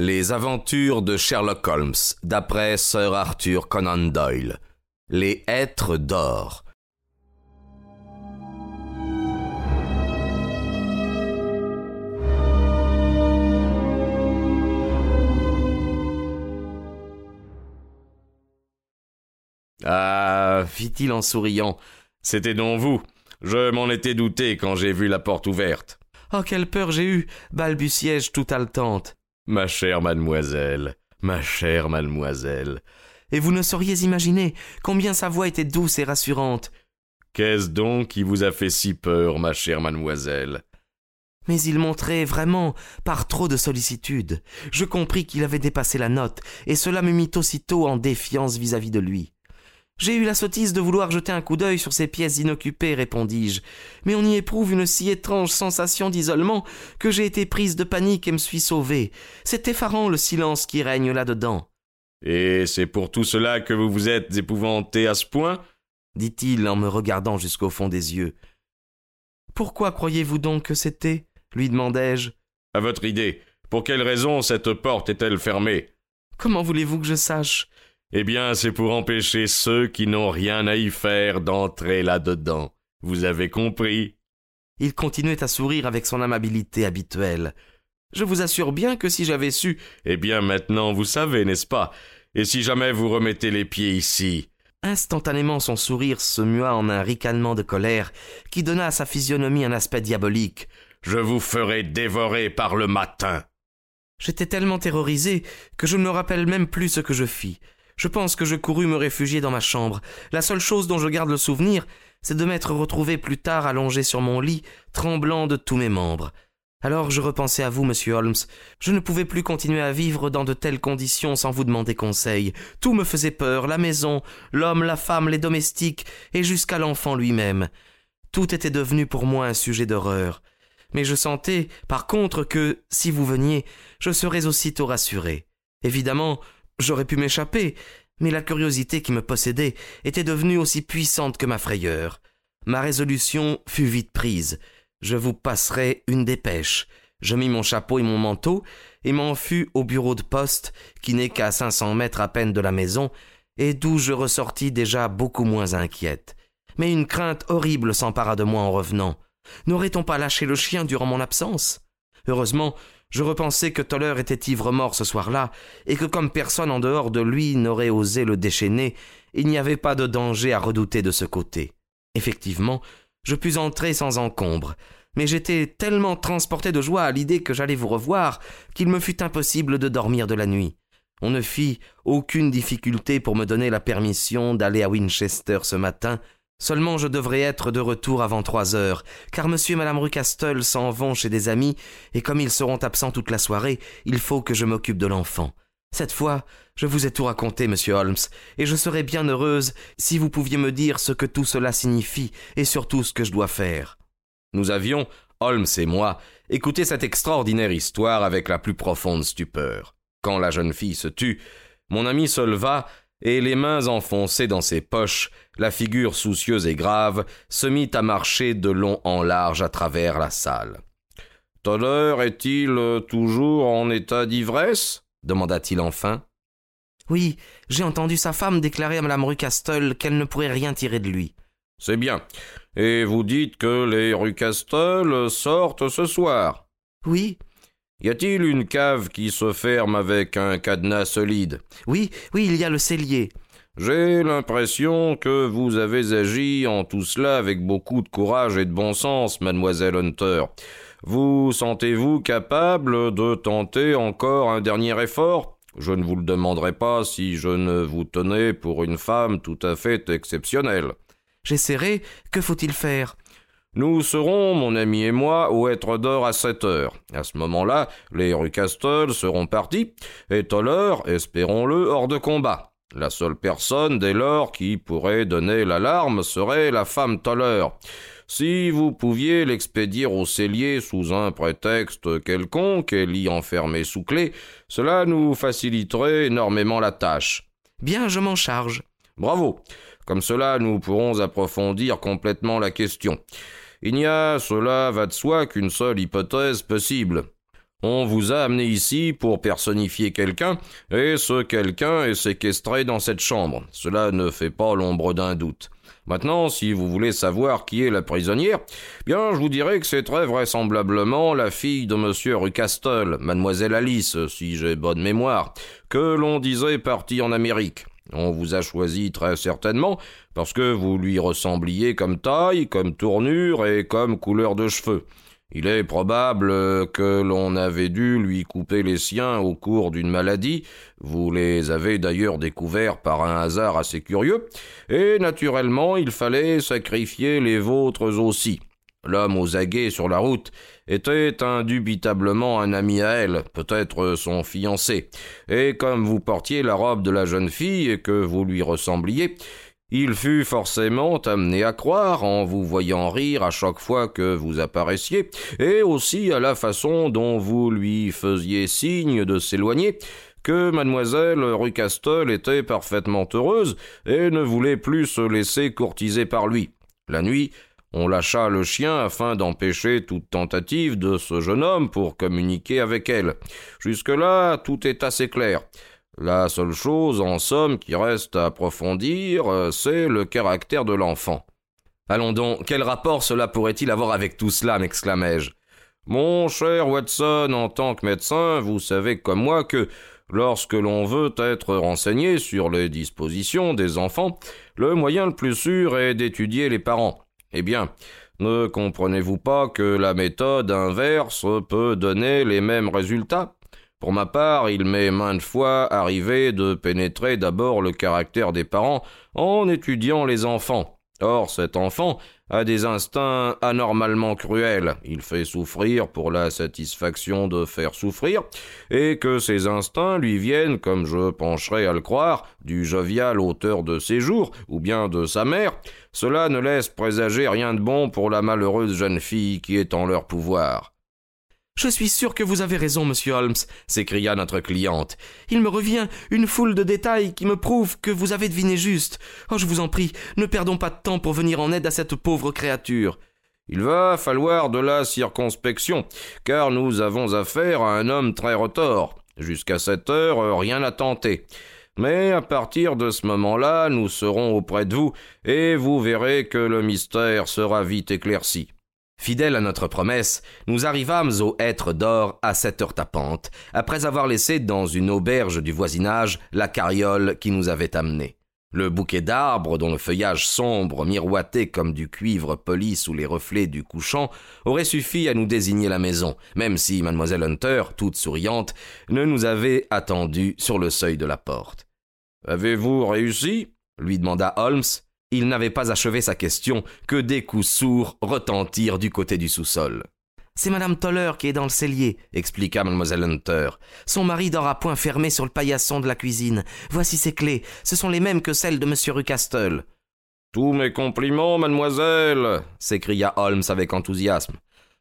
Les aventures de Sherlock Holmes, d'après Sir Arthur Conan Doyle. Les êtres d'or. Ah, fit-il en souriant, c'était donc vous. Je m'en étais douté quand j'ai vu la porte ouverte. Oh, quelle peur j'ai eue balbutiai-je tout haletante. Ma chère mademoiselle, ma chère mademoiselle. Et vous ne sauriez imaginer combien sa voix était douce et rassurante. Qu'est-ce donc qui vous a fait si peur, ma chère mademoiselle? Mais il montrait vraiment par trop de sollicitude. Je compris qu'il avait dépassé la note, et cela me mit aussitôt en défiance vis-à-vis de lui. J'ai eu la sottise de vouloir jeter un coup d'œil sur ces pièces inoccupées, répondis-je, mais on y éprouve une si étrange sensation d'isolement que j'ai été prise de panique et me suis sauvée. C'est effarant le silence qui règne là-dedans. Et c'est pour tout cela que vous vous êtes épouvanté à ce point? dit-il en me regardant jusqu'au fond des yeux. Pourquoi croyez-vous donc que c'était? lui demandai-je. À votre idée, pour quelle raison cette porte est-elle fermée? Comment voulez-vous que je sache? Eh bien, c'est pour empêcher ceux qui n'ont rien à y faire d'entrer là-dedans. Vous avez compris? Il continuait à sourire avec son amabilité habituelle. Je vous assure bien que si j'avais su. Eh bien, maintenant vous savez, n'est-ce pas? Et si jamais vous remettez les pieds ici? Instantanément son sourire se mua en un ricanement de colère qui donna à sa physionomie un aspect diabolique. Je vous ferai dévorer par le matin. J'étais tellement terrorisé que je ne me rappelle même plus ce que je fis. Je pense que je courus me réfugier dans ma chambre. La seule chose dont je garde le souvenir, c'est de m'être retrouvé plus tard allongé sur mon lit, tremblant de tous mes membres. Alors je repensai à vous, monsieur Holmes. Je ne pouvais plus continuer à vivre dans de telles conditions sans vous demander conseil. Tout me faisait peur, la maison, l'homme, la femme, les domestiques, et jusqu'à l'enfant lui-même. Tout était devenu pour moi un sujet d'horreur mais je sentais, par contre, que, si vous veniez, je serais aussitôt rassuré. Évidemment, j'aurais pu m'échapper, mais la curiosité qui me possédait était devenue aussi puissante que ma frayeur. Ma résolution fut vite prise. Je vous passerai une dépêche. Je mis mon chapeau et mon manteau, et m'en fus au bureau de poste, qui n'est qu'à cinq cents mètres à peine de la maison, et d'où je ressortis déjà beaucoup moins inquiète. Mais une crainte horrible s'empara de moi en revenant. N'aurait-on pas lâché le chien durant mon absence? Heureusement, je repensai que Toller était ivre-mort ce soir-là, et que comme personne en dehors de lui n'aurait osé le déchaîner, il n'y avait pas de danger à redouter de ce côté. Effectivement, je pus entrer sans encombre, mais j'étais tellement transporté de joie à l'idée que j'allais vous revoir qu'il me fut impossible de dormir de la nuit. On ne fit aucune difficulté pour me donner la permission d'aller à Winchester ce matin, Seulement je devrais être de retour avant trois heures, car monsieur et madame Rucastle s'en vont chez des amis, et comme ils seront absents toute la soirée, il faut que je m'occupe de l'enfant. Cette fois, je vous ai tout raconté, monsieur Holmes, et je serais bien heureuse si vous pouviez me dire ce que tout cela signifie, et surtout ce que je dois faire. Nous avions, Holmes et moi, écouté cette extraordinaire histoire avec la plus profonde stupeur. Quand la jeune fille se tut, mon ami se leva et les mains enfoncées dans ses poches, la figure soucieuse et grave, se mit à marcher de long en large à travers la salle. Toller est-il toujours en état d'ivresse? demanda-t-il enfin. Oui, j'ai entendu sa femme déclarer à Madame Rucastle qu'elle ne pourrait rien tirer de lui. C'est bien. Et vous dites que les Rucastle sortent ce soir Oui, y a-t-il une cave qui se ferme avec un cadenas solide? Oui, oui, il y a le cellier. J'ai l'impression que vous avez agi en tout cela avec beaucoup de courage et de bon sens, mademoiselle Hunter. Vous sentez-vous capable de tenter encore un dernier effort? Je ne vous le demanderai pas si je ne vous tenais pour une femme tout à fait exceptionnelle. J'essaierai. Que faut-il faire? Nous serons, mon ami et moi, au être d'or à sept heures. À ce moment-là, les Rucastle seront partis, et Toller, espérons-le, hors de combat. La seule personne, dès lors, qui pourrait donner l'alarme serait la femme Toller. Si vous pouviez l'expédier au cellier sous un prétexte quelconque et l'y enfermer sous clé, cela nous faciliterait énormément la tâche. Bien, je m'en charge. Bravo. Comme cela, nous pourrons approfondir complètement la question. Il n'y a, cela va de soi, qu'une seule hypothèse possible. On vous a amené ici pour personnifier quelqu'un, et ce quelqu'un est séquestré dans cette chambre. Cela ne fait pas l'ombre d'un doute. Maintenant, si vous voulez savoir qui est la prisonnière, bien, je vous dirai que c'est très vraisemblablement la fille de monsieur Rucastle, mademoiselle Alice, si j'ai bonne mémoire, que l'on disait partie en Amérique. On vous a choisi très certainement parce que vous lui ressembliez comme taille, comme tournure et comme couleur de cheveux. Il est probable que l'on avait dû lui couper les siens au cours d'une maladie, vous les avez d'ailleurs découverts par un hasard assez curieux, et naturellement il fallait sacrifier les vôtres aussi. L'homme aux aguets sur la route était indubitablement un ami à elle, peut-être son fiancé, et comme vous portiez la robe de la jeune fille et que vous lui ressembliez, il fut forcément amené à croire, en vous voyant rire à chaque fois que vous apparaissiez, et aussi à la façon dont vous lui faisiez signe de s'éloigner, que mademoiselle Rucastle était parfaitement heureuse et ne voulait plus se laisser courtiser par lui. La nuit, on lâcha le chien afin d'empêcher toute tentative de ce jeune homme pour communiquer avec elle. Jusque-là, tout est assez clair. La seule chose, en somme, qui reste à approfondir, euh, c'est le caractère de l'enfant. Allons donc, quel rapport cela pourrait-il avoir avec tout cela m'exclamai-je. Mon cher Watson, en tant que médecin, vous savez comme moi que lorsque l'on veut être renseigné sur les dispositions des enfants, le moyen le plus sûr est d'étudier les parents. Eh bien, ne comprenez-vous pas que la méthode inverse peut donner les mêmes résultats? Pour ma part, il m'est maintes fois arrivé de pénétrer d'abord le caractère des parents en étudiant les enfants. Or, cet enfant a des instincts anormalement cruels. Il fait souffrir pour la satisfaction de faire souffrir, et que ces instincts lui viennent, comme je pencherai à le croire, du jovial auteur de ses jours, ou bien de sa mère, cela ne laisse présager rien de bon pour la malheureuse jeune fille qui est en leur pouvoir. Je suis sûr que vous avez raison, monsieur Holmes, s'écria notre cliente. Il me revient une foule de détails qui me prouvent que vous avez deviné juste. Oh, je vous en prie, ne perdons pas de temps pour venir en aide à cette pauvre créature. Il va falloir de la circonspection, car nous avons affaire à un homme très retors. Jusqu'à cette heure, rien n'a tenté. Mais à partir de ce moment-là, nous serons auprès de vous, et vous verrez que le mystère sera vite éclairci. Fidèles à notre promesse, nous arrivâmes au hêtre d'or à sept heures tapantes, après avoir laissé dans une auberge du voisinage la carriole qui nous avait amenés. Le bouquet d'arbres dont le feuillage sombre miroitait comme du cuivre poli sous les reflets du couchant aurait suffi à nous désigner la maison, même si mademoiselle Hunter, toute souriante, ne nous avait attendus sur le seuil de la porte. Avez-vous réussi? lui demanda Holmes, il n'avait pas achevé sa question que des coups sourds retentirent du côté du sous-sol. C'est madame Toller qui est dans le cellier, expliqua mademoiselle Hunter. Son mari dort point fermé sur le paillasson de la cuisine. Voici ses clés. Ce sont les mêmes que celles de monsieur Rucastle. Tous mes compliments, mademoiselle, s'écria Holmes avec enthousiasme.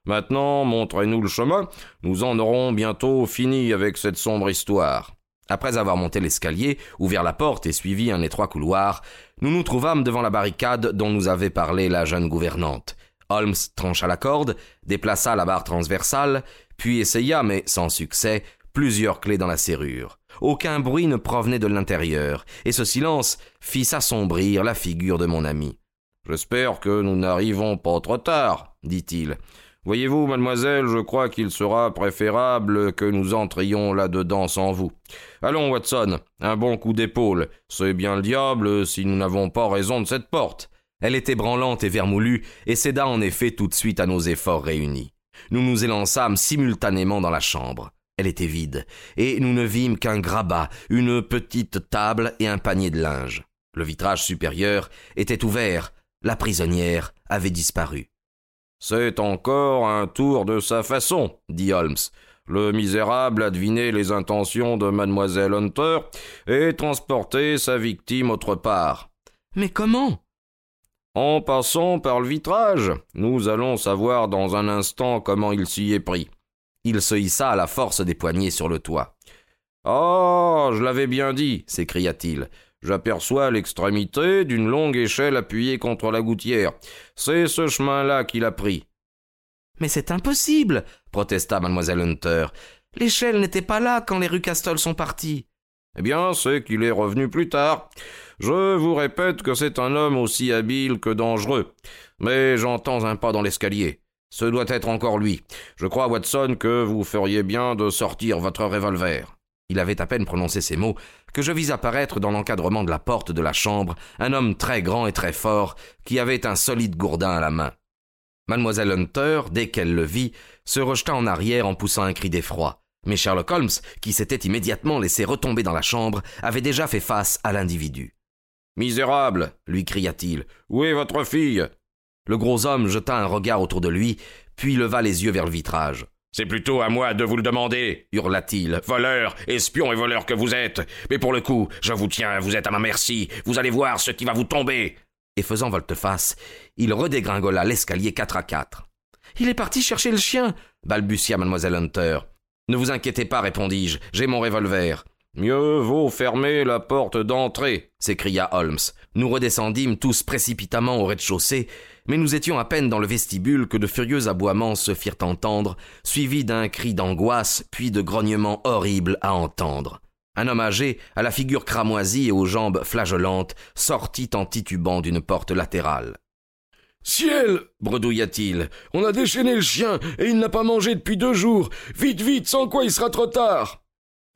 Maintenant, montrez-nous le chemin. Nous en aurons bientôt fini avec cette sombre histoire. Après avoir monté l'escalier, ouvert la porte et suivi un étroit couloir, nous nous trouvâmes devant la barricade dont nous avait parlé la jeune gouvernante. Holmes trancha la corde, déplaça la barre transversale, puis essaya, mais sans succès, plusieurs clés dans la serrure. Aucun bruit ne provenait de l'intérieur, et ce silence fit s'assombrir la figure de mon ami. J'espère que nous n'arrivons pas trop tard, dit-il. Voyez-vous, mademoiselle, je crois qu'il sera préférable que nous entrions là-dedans sans vous. Allons, Watson, un bon coup d'épaule. C'est bien le diable si nous n'avons pas raison de cette porte. Elle était branlante et vermoulue, et céda en effet tout de suite à nos efforts réunis. Nous nous élançâmes simultanément dans la chambre. Elle était vide, et nous ne vîmes qu'un grabat, une petite table et un panier de linge. Le vitrage supérieur était ouvert, la prisonnière avait disparu. C'est encore un tour de sa façon, dit Holmes. Le misérable a deviné les intentions de mademoiselle Hunter et transporté sa victime autre part. Mais comment? En passant par le vitrage. Nous allons savoir dans un instant comment il s'y est pris. Il se hissa à la force des poignets sur le toit. Oh, je l'avais bien dit, s'écria-t-il. J'aperçois l'extrémité d'une longue échelle appuyée contre la gouttière. C'est ce chemin-là qu'il a pris. Mais c'est impossible, protesta mademoiselle Hunter. L'échelle n'était pas là quand les Rucastol sont partis. Eh bien, c'est qu'il est revenu plus tard. Je vous répète que c'est un homme aussi habile que dangereux. Mais j'entends un pas dans l'escalier. Ce doit être encore lui. Je crois, Watson, que vous feriez bien de sortir votre revolver. Il avait à peine prononcé ces mots que je vis apparaître dans l'encadrement de la porte de la chambre un homme très grand et très fort qui avait un solide gourdin à la main. Mademoiselle Hunter, dès qu'elle le vit, se rejeta en arrière en poussant un cri d'effroi. Mais Sherlock Holmes, qui s'était immédiatement laissé retomber dans la chambre, avait déjà fait face à l'individu. Misérable lui cria-t-il, où est votre fille? Le gros homme jeta un regard autour de lui, puis leva les yeux vers le vitrage. C'est plutôt à moi de vous le demander, hurla-t-il. Voleur, espion et voleur que vous êtes. Mais pour le coup, je vous tiens, vous êtes à ma merci. Vous allez voir ce qui va vous tomber. Et faisant volte-face, il redégringola l'escalier quatre à quatre. Il est parti chercher le chien, balbutia mademoiselle Hunter. Ne vous inquiétez pas, répondis-je, j'ai mon revolver. Mieux vaut fermer la porte d'entrée, s'écria Holmes. Nous redescendîmes tous précipitamment au rez-de-chaussée, mais nous étions à peine dans le vestibule que de furieux aboiements se firent entendre, suivis d'un cri d'angoisse, puis de grognements horribles à entendre. Un homme âgé, à la figure cramoisie et aux jambes flageolantes, sortit en titubant d'une porte latérale. Ciel bredouilla-t-il. On a déchaîné le chien, et il n'a pas mangé depuis deux jours. Vite, vite, sans quoi il sera trop tard.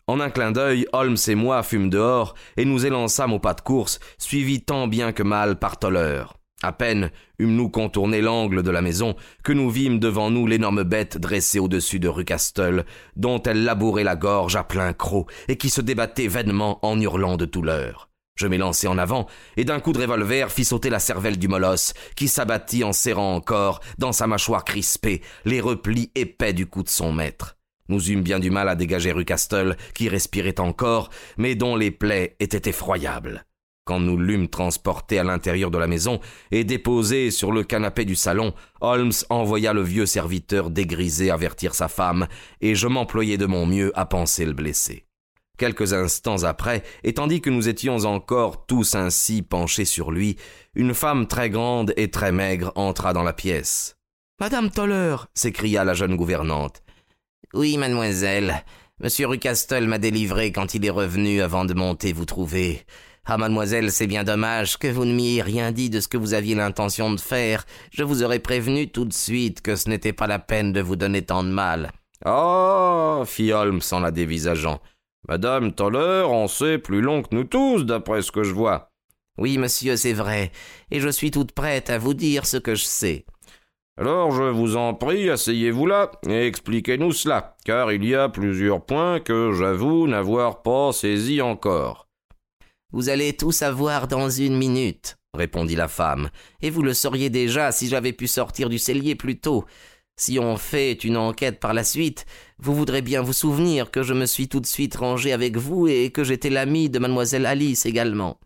En un clin d'œil, Holmes et moi fûmes dehors, et nous élançâmes au pas de course, suivis tant bien que mal par Toller. À peine eûmes-nous contourné l'angle de la maison que nous vîmes devant nous l'énorme bête dressée au-dessus de Rucastle, dont elle labourait la gorge à plein croc et qui se débattait vainement en hurlant de douleur. Je m'élançai en avant et d'un coup de revolver fit sauter la cervelle du molosse, qui s'abattit en serrant encore, dans sa mâchoire crispée, les replis épais du cou de son maître. Nous eûmes bien du mal à dégager Rucastle, qui respirait encore, mais dont les plaies étaient effroyables. Quand nous l'eûmes transporté à l'intérieur de la maison et déposé sur le canapé du salon, Holmes envoya le vieux serviteur dégrisé avertir sa femme, et je m'employai de mon mieux à panser le blessé. Quelques instants après, et tandis que nous étions encore tous ainsi penchés sur lui, une femme très grande et très maigre entra dans la pièce. Madame Toller s'écria la jeune gouvernante. Oui, mademoiselle. Monsieur Rucastel m'a délivré quand il est revenu avant de monter vous trouver. Ah, mademoiselle, c'est bien dommage que vous ne m'y ayez rien dit de ce que vous aviez l'intention de faire. Je vous aurais prévenu tout de suite que ce n'était pas la peine de vous donner tant de mal. Ah, fit Holmes en la dévisageant. Madame Toller en sait plus long que nous tous, d'après ce que je vois. Oui, monsieur, c'est vrai, et je suis toute prête à vous dire ce que je sais. Alors je vous en prie, asseyez-vous là et expliquez-nous cela, car il y a plusieurs points que j'avoue n'avoir pas saisis encore. Vous allez tout savoir dans une minute, répondit la femme, et vous le sauriez déjà si j'avais pu sortir du cellier plus tôt. Si on fait une enquête par la suite, vous voudrez bien vous souvenir que je me suis tout de suite rangé avec vous et que j'étais l'ami de mademoiselle Alice également.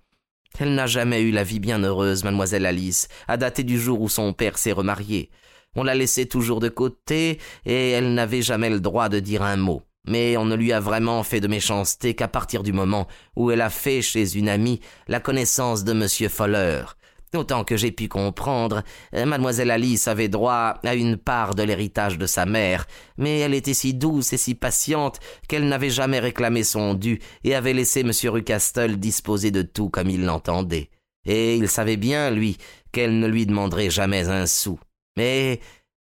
Elle n'a jamais eu la vie bien heureuse, mademoiselle Alice, à dater du jour où son père s'est remarié. On la laissait toujours de côté, et elle n'avait jamais le droit de dire un mot. Mais on ne lui a vraiment fait de méchanceté qu'à partir du moment où elle a fait chez une amie la connaissance de monsieur Foller. Autant que j'ai pu comprendre, euh, mademoiselle Alice avait droit à une part de l'héritage de sa mère, mais elle était si douce et si patiente qu'elle n'avait jamais réclamé son dû et avait laissé monsieur Rucastel disposer de tout comme il l'entendait. Et il savait bien, lui, qu'elle ne lui demanderait jamais un sou. Mais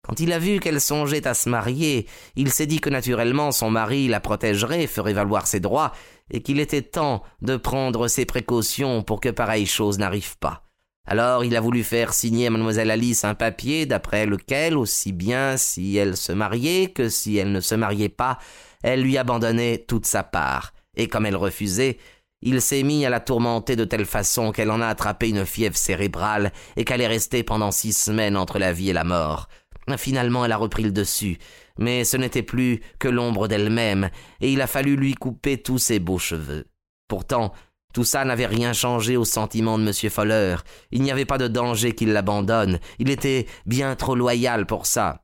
quand il a vu qu'elle songeait à se marier, il s'est dit que naturellement son mari la protégerait, ferait valoir ses droits, et qu'il était temps de prendre ses précautions pour que pareille chose n'arrive pas. Alors il a voulu faire signer à mademoiselle Alice un papier d'après lequel, aussi bien si elle se mariait que si elle ne se mariait pas, elle lui abandonnait toute sa part. Et comme elle refusait, il s'est mis à la tourmenter de telle façon qu'elle en a attrapé une fièvre cérébrale et qu'elle est restée pendant six semaines entre la vie et la mort. Finalement, elle a repris le dessus, mais ce n'était plus que l'ombre d'elle-même, et il a fallu lui couper tous ses beaux cheveux. Pourtant, tout ça n'avait rien changé au sentiment de M. Foller. Il n'y avait pas de danger qu'il l'abandonne. Il était bien trop loyal pour ça.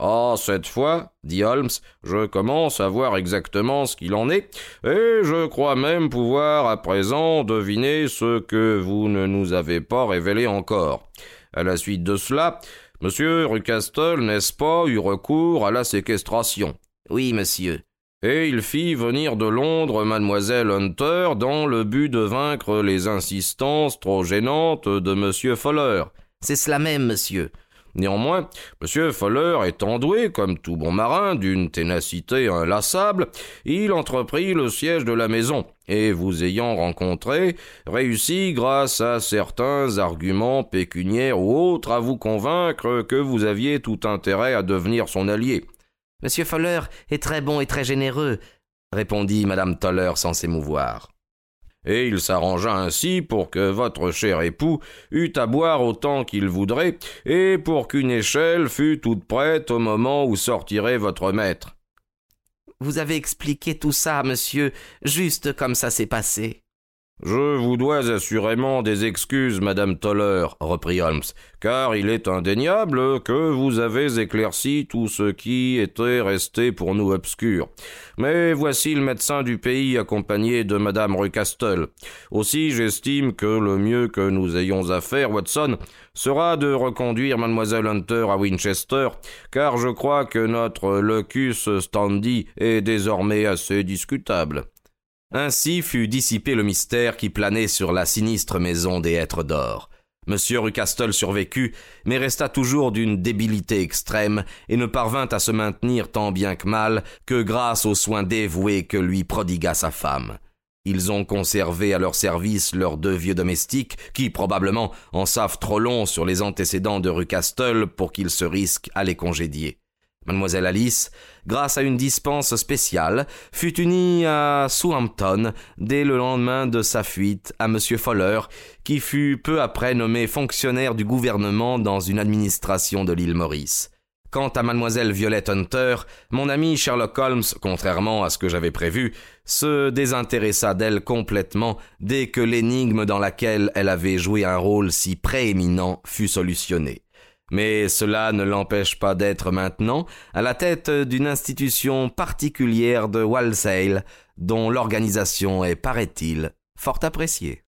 Ah, cette fois, dit Holmes, je commence à voir exactement ce qu'il en est, et je crois même pouvoir à présent deviner ce que vous ne nous avez pas révélé encore. À la suite de cela, Monsieur Rucastle, n'est-ce pas, eut recours à la séquestration Oui, monsieur. Et il fit venir de Londres mademoiselle Hunter dans le but de vaincre les insistances trop gênantes de monsieur Fuller. C'est cela même, monsieur. Néanmoins, M. Fuller étant doué, comme tout bon marin, d'une ténacité inlassable, il entreprit le siège de la maison, et vous ayant rencontré, réussit, grâce à certains arguments pécuniaires ou autres, à vous convaincre que vous aviez tout intérêt à devenir son allié. Monsieur Fuller est très bon et très généreux, répondit madame Toller sans s'émouvoir et il s'arrangea ainsi pour que votre cher époux eût à boire autant qu'il voudrait, et pour qu'une échelle fût toute prête au moment où sortirait votre maître. Vous avez expliqué tout ça, monsieur, juste comme ça s'est passé. Je vous dois assurément des excuses, madame Toller, reprit Holmes, car il est indéniable que vous avez éclairci tout ce qui était resté pour nous obscur. Mais voici le médecin du pays accompagné de madame Rucastle. Aussi j'estime que le mieux que nous ayons à faire, Watson, sera de reconduire mademoiselle Hunter à Winchester, car je crois que notre locus standi est désormais assez discutable. Ainsi fut dissipé le mystère qui planait sur la sinistre maison des êtres d'or. Monsieur Rucastle survécut, mais resta toujours d'une débilité extrême et ne parvint à se maintenir tant bien que mal que grâce aux soins dévoués que lui prodigua sa femme. Ils ont conservé à leur service leurs deux vieux domestiques, qui probablement en savent trop long sur les antécédents de Rucastle pour qu'ils se risquent à les congédier. Mademoiselle Alice, grâce à une dispense spéciale, fut unie à Southampton dès le lendemain de sa fuite à M. Fuller, qui fut peu après nommé fonctionnaire du gouvernement dans une administration de l'île Maurice. Quant à mademoiselle Violette Hunter, mon ami Sherlock Holmes, contrairement à ce que j'avais prévu, se désintéressa d'elle complètement dès que l'énigme dans laquelle elle avait joué un rôle si prééminent fut solutionnée. Mais cela ne l'empêche pas d'être maintenant à la tête d'une institution particulière de Walsale, dont l'organisation est, paraît-il, fort appréciée.